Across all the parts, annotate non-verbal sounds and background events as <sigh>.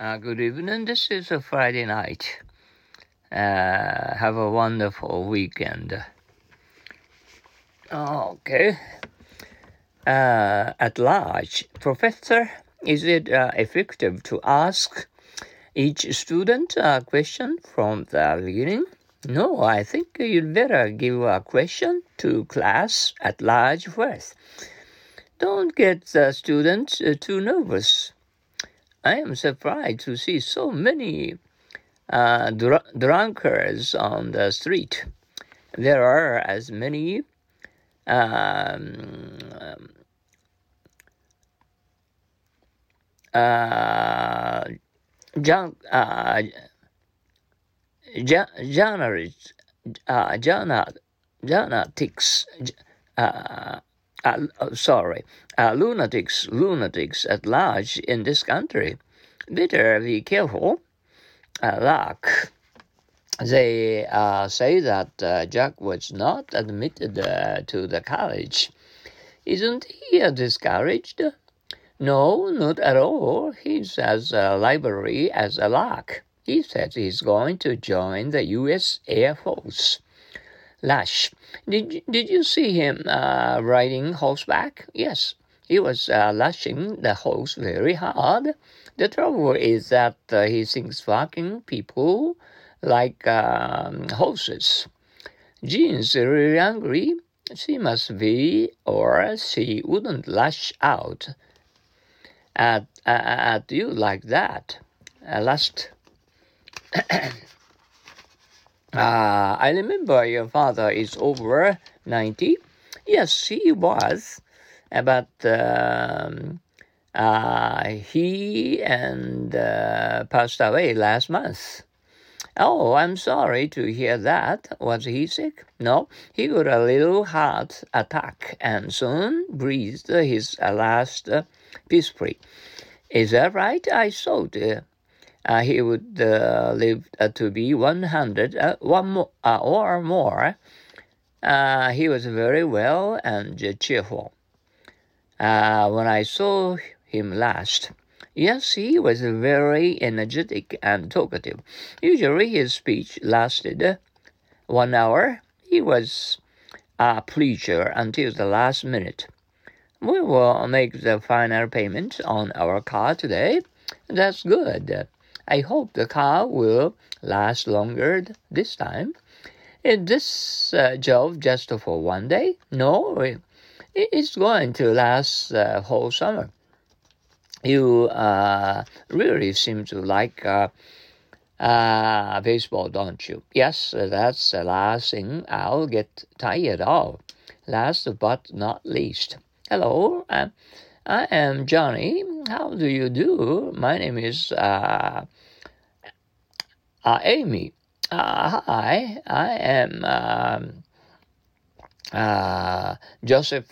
Uh, good evening. This is a Friday night. Uh, have a wonderful weekend. Okay. Uh, at large, Professor, is it uh, effective to ask each student a question from the beginning? No, I think you'd better give a question to class at large first. Don't get the students uh, too nervous. I am surprised to see so many uh, dr- drunkards on the street. There are as many um, uh, junk, uh, journalists, uh, journal, journalists, uh, uh, sorry, uh, lunatics, lunatics at large in this country. Better be careful. Uh, luck. They uh, say that uh, Jack was not admitted uh, to the college. Isn't he discouraged? No, not at all. He's as a library as a lark. He says he's going to join the U.S. Air Force. Lash. Did, did you see him uh, riding horseback? Yes, he was uh, lashing the horse very hard. The trouble is that uh, he thinks fucking people like um, horses. Jean's really angry. She must be, or she wouldn't lash out at, at you like that. Uh, last. Uh, I remember your father is over 90. Yes, he was. But um, uh, he and uh, passed away last month. Oh, I'm sorry to hear that. Was he sick? No, he got a little heart attack and soon breathed his last uh, peacefully. Is that right? I thought uh, uh, he would uh, live uh, to be 100 uh, one more, uh, or more. Uh, he was very well and cheerful. when I saw him last, yes, he was very energetic and talkative. Usually his speech lasted one hour. He was a preacher until the last minute. We will make the final payment on our car today. That's good. I hope the car will last longer this time. Is this uh, job just for one day? No, it's going to last the whole summer. You uh, really seem to like uh, uh, baseball, don't you? Yes, that's the last thing I'll get tired of. Last but not least. Hello, uh, I am Johnny. How do you do? My name is uh, uh, Amy. Uh, hi, I am um, uh, Joseph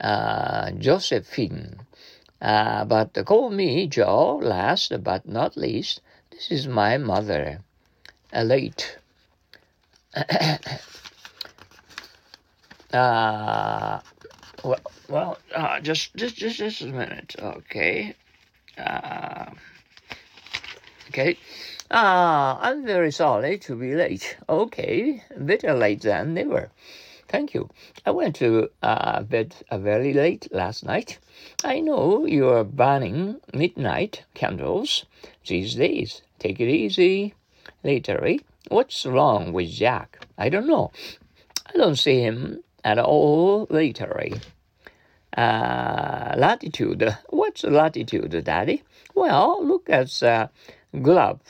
uh, Josephine. Uh, but call me Joe. Last but not least, this is my mother, late. <coughs> uh, well, well uh, just, just, just, just a minute, okay. Uh, okay. Ah, I'm very sorry to be late. Okay, better late than never. Thank you. I went to uh, bed uh, very late last night. I know you're burning midnight candles these days. Take it easy. Later, eh? What's wrong with Jack? I don't know. I don't see him at all later. Eh? Uh, latitude. What's latitude, Daddy? Well, look at the glove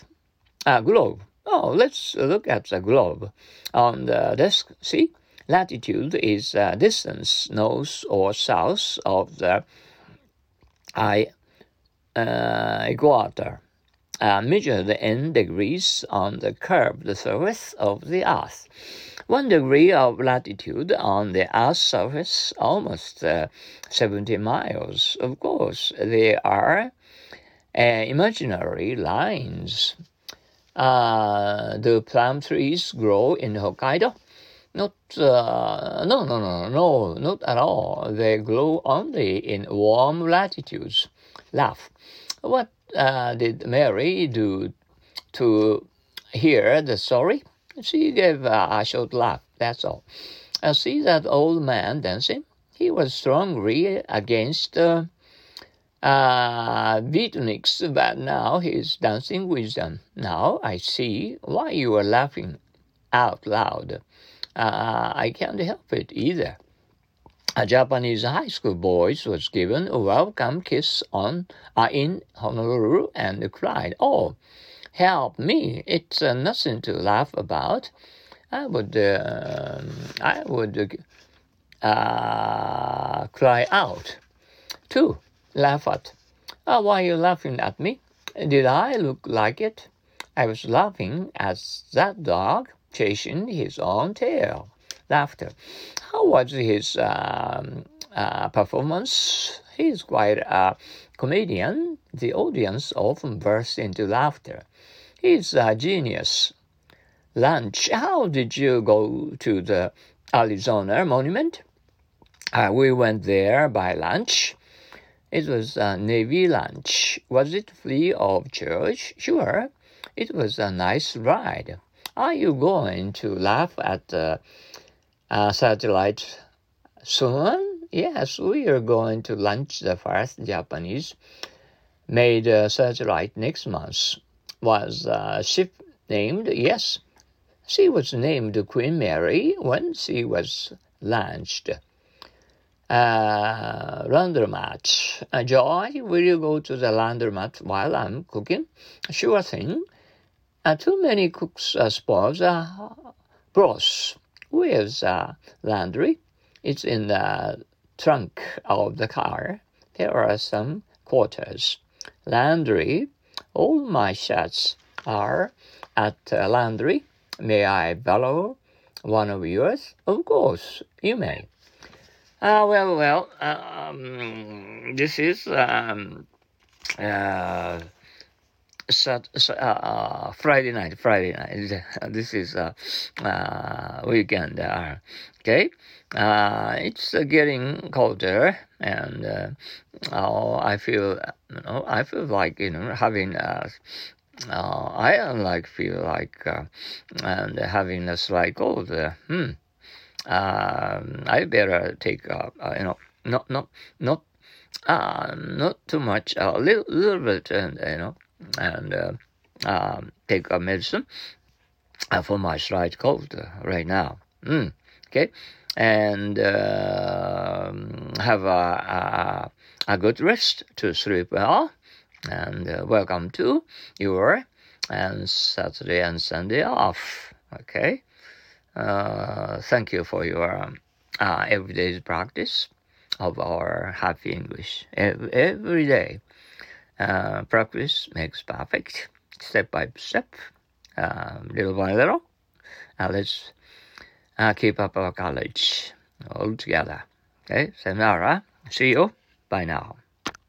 uh, globe. Oh, let's look at the globe on the desk. See, latitude is uh, distance north or south of the I, uh, equator. Uh, measured in degrees on the curved surface of the Earth. One degree of latitude on the Earth's surface, almost uh, 70 miles. Of course, they are uh, imaginary lines. Uh, the plum trees grow in Hokkaido? Not, uh, no, no, no, no, not at all. They grow only in warm latitudes. Laugh. What uh, did Mary do to hear the story? She gave uh, a short laugh, that's all. I see that old man dancing. He was strongly against uh, uh, beatniks, but now he's dancing with them. Now I see why you are laughing out loud. Uh, I can't help it either. A Japanese high school boy was given a welcome kiss on uh, in Honolulu and cried, "Oh, help me! It's uh, nothing to laugh about." I would, uh, I would uh, cry out too, laugh at. Oh, why are you laughing at me? Did I look like it? I was laughing as that dog chasing his own tail. Laughter. How was his um, uh, performance? He's quite a comedian. The audience often bursts into laughter. He's a genius. Lunch. How did you go to the Arizona Monument? Uh, we went there by lunch. It was a Navy lunch. Was it free of charge? Sure. It was a nice ride. Are you going to laugh at the uh, satellite soon? Yes, we are going to launch the first Japanese made uh, satellite next month. Was a ship named? Yes. She was named Queen Mary when she was launched. Uh, laundromat. Uh, Joy, will you go to the laundromat while I'm cooking? Sure thing. Uh, too many cooks uh, spoils uh, broth. Where's uh, laundry? It's in the trunk of the car. There are some quarters. Laundry. All my shirts are at laundry. May I borrow one of yours? Of course, you may. Uh, well, well, um, this is um, uh, Sat, uh, uh, Friday night, Friday night. <laughs> This is uh, uh, weekend. Uh, okay, uh, it's getting colder, and oh, I feel, you know, I feel like you know having. I like feel like and having a slight cold. Hmm. Um, I better take you know not not not uh, not too much a little little bit and you know and uh, um, take a medicine uh, for my slight cold uh, right now. Mm, okay, and uh, have a, a, a good rest to sleep well. And uh, welcome to your and Saturday and Sunday off. Okay, uh, thank you for your um, everyday practice of our happy English every, every day. Uh, practice makes perfect, step by step, uh, little by little. Let's uh, keep up our college all together. Okay, so sayonara. See you. Bye now.